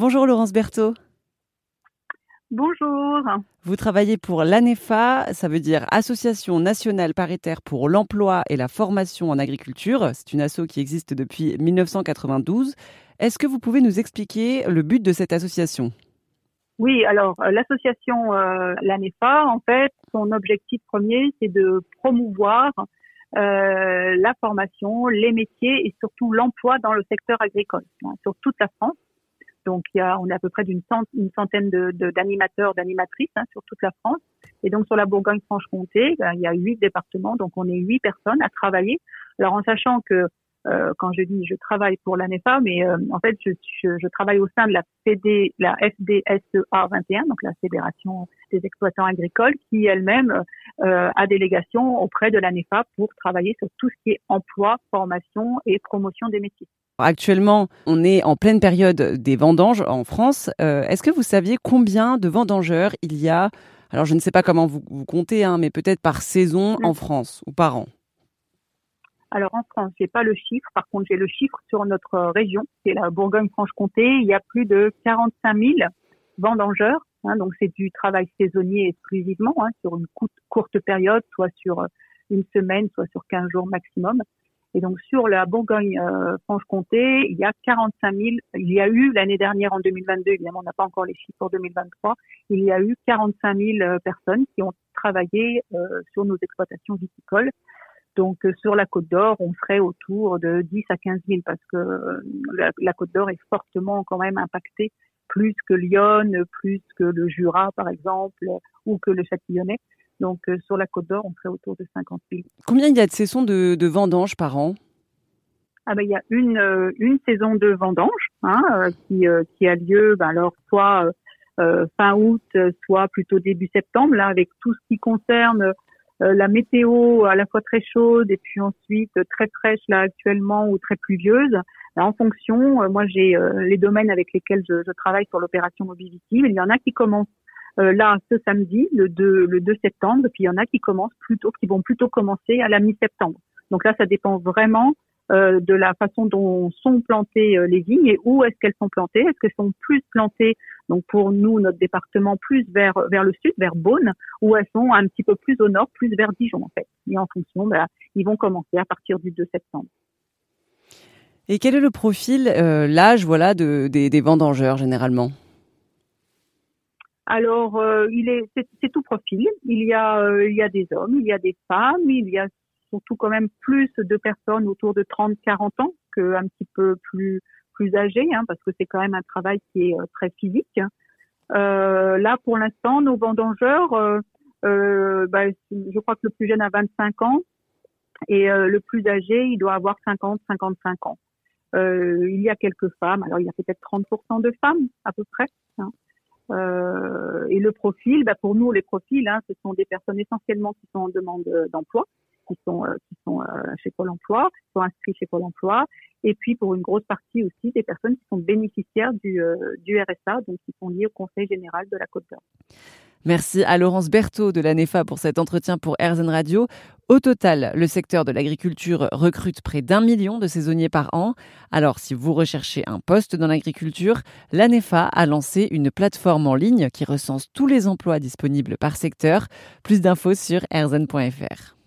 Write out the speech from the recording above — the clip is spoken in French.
Bonjour Laurence Berthaud. Bonjour. Vous travaillez pour l'ANEFA, ça veut dire Association nationale paritaire pour l'emploi et la formation en agriculture. C'est une asso qui existe depuis 1992. Est-ce que vous pouvez nous expliquer le but de cette association? Oui, alors euh, l'association euh, l'ANEFA, en fait, son objectif premier, c'est de promouvoir euh, la formation, les métiers et surtout l'emploi dans le secteur agricole hein, sur toute la France. Donc, il y a, on est à peu près d'une centaine d'animateurs, d'animatrices hein, sur toute la France. Et donc, sur la Bourgogne-Franche-Comté, ben, il y a huit départements, donc on est huit personnes à travailler. Alors, en sachant que euh, quand je dis je travaille pour l'ANEFA, mais euh, en fait je, je, je, travaille au sein de la PD, la FDSEA 21, donc la Fédération des exploitants agricoles, qui elle-même euh, a délégation auprès de l'ANEFA pour travailler sur tout ce qui est emploi, formation et promotion des métiers. Actuellement, on est en pleine période des vendanges en France. Euh, est-ce que vous saviez combien de vendangeurs il y a? Alors, je ne sais pas comment vous, vous comptez, hein, mais peut-être par saison en France ou par an. Alors en France, j'ai pas le chiffre. Par contre, j'ai le chiffre sur notre région, c'est la Bourgogne-Franche-Comté. Il y a plus de 45 000 vendangeurs. Hein, donc c'est du travail saisonnier exclusivement, hein, sur une courte période, soit sur une semaine, soit sur 15 jours maximum. Et donc sur la Bourgogne-Franche-Comté, il y a 45 000. Il y a eu l'année dernière en 2022, évidemment, on n'a pas encore les chiffres pour 2023. Il y a eu 45 000 euh, personnes qui ont travaillé euh, sur nos exploitations viticoles. Donc euh, sur la Côte d'Or, on serait autour de 10 à 15 000 parce que la, Côte d'Or est fortement quand même impactée, plus que Lyon, plus que le Jura par exemple, ou que le Châtillonnais. Donc euh, sur la Côte d'Or, on serait autour de 50 000. Combien il y a de saisons de, de vendanges par an? Ah ben, il y a une, euh, une saison de vendange hein, euh, qui, qui a lieu ben, alors soit fin août, soit plutôt début septembre, là avec tout ce qui concerne la météo à la fois très chaude et puis ensuite très fraîche là actuellement ou très pluvieuse. en fonction, moi j'ai les domaines avec lesquels je, travaille sur l'opération mobilitive. Il y en a qui commencent euh, là ce samedi, le 2, le 2 septembre, puis il y en a qui commencent plutôt, qui vont plutôt commencer à la mi-septembre. Donc là, ça dépend vraiment euh, de la façon dont sont plantées euh, les vignes et où est-ce qu'elles sont plantées. Est-ce qu'elles sont plus plantées, donc pour nous, notre département, plus vers vers le sud, vers Beaune, ou elles sont un petit peu plus au nord, plus vers Dijon en fait. Et en fonction, ben, ils vont commencer à partir du 2 septembre. Et quel est le profil, l'âge, voilà, de, des, des vendangeurs généralement? Alors, euh, il est, c'est, tout profil. Il y a, euh, il y a des hommes, il y a des femmes, il y a surtout quand même plus de personnes autour de 30-40 ans qu'un petit peu plus plus âgées, hein, parce que c'est quand même un travail qui est euh, très physique. là, pour l'instant, nos vendangeurs, bah, je crois que le plus jeune a 25 ans et le plus âgé, il doit avoir 50-55 ans. il y a quelques femmes, alors il y a peut-être 30% de femmes à peu près. Hein. Euh, et le profil, bah pour nous, les profils, hein, ce sont des personnes essentiellement qui sont en demande d'emploi, qui sont euh, qui sont euh, chez Pôle Emploi, qui sont inscrits chez Pôle Emploi, et puis pour une grosse partie aussi des personnes qui sont bénéficiaires du, du RSA, donc qui sont liées au Conseil général de la Côte d'Or. Merci à Laurence Berthaud de la NEFA pour cet entretien pour RZN Radio. Au total, le secteur de l'agriculture recrute près d'un million de saisonniers par an. Alors, si vous recherchez un poste dans l'agriculture, la NEFA a lancé une plateforme en ligne qui recense tous les emplois disponibles par secteur. Plus d'infos sur rzn.fr.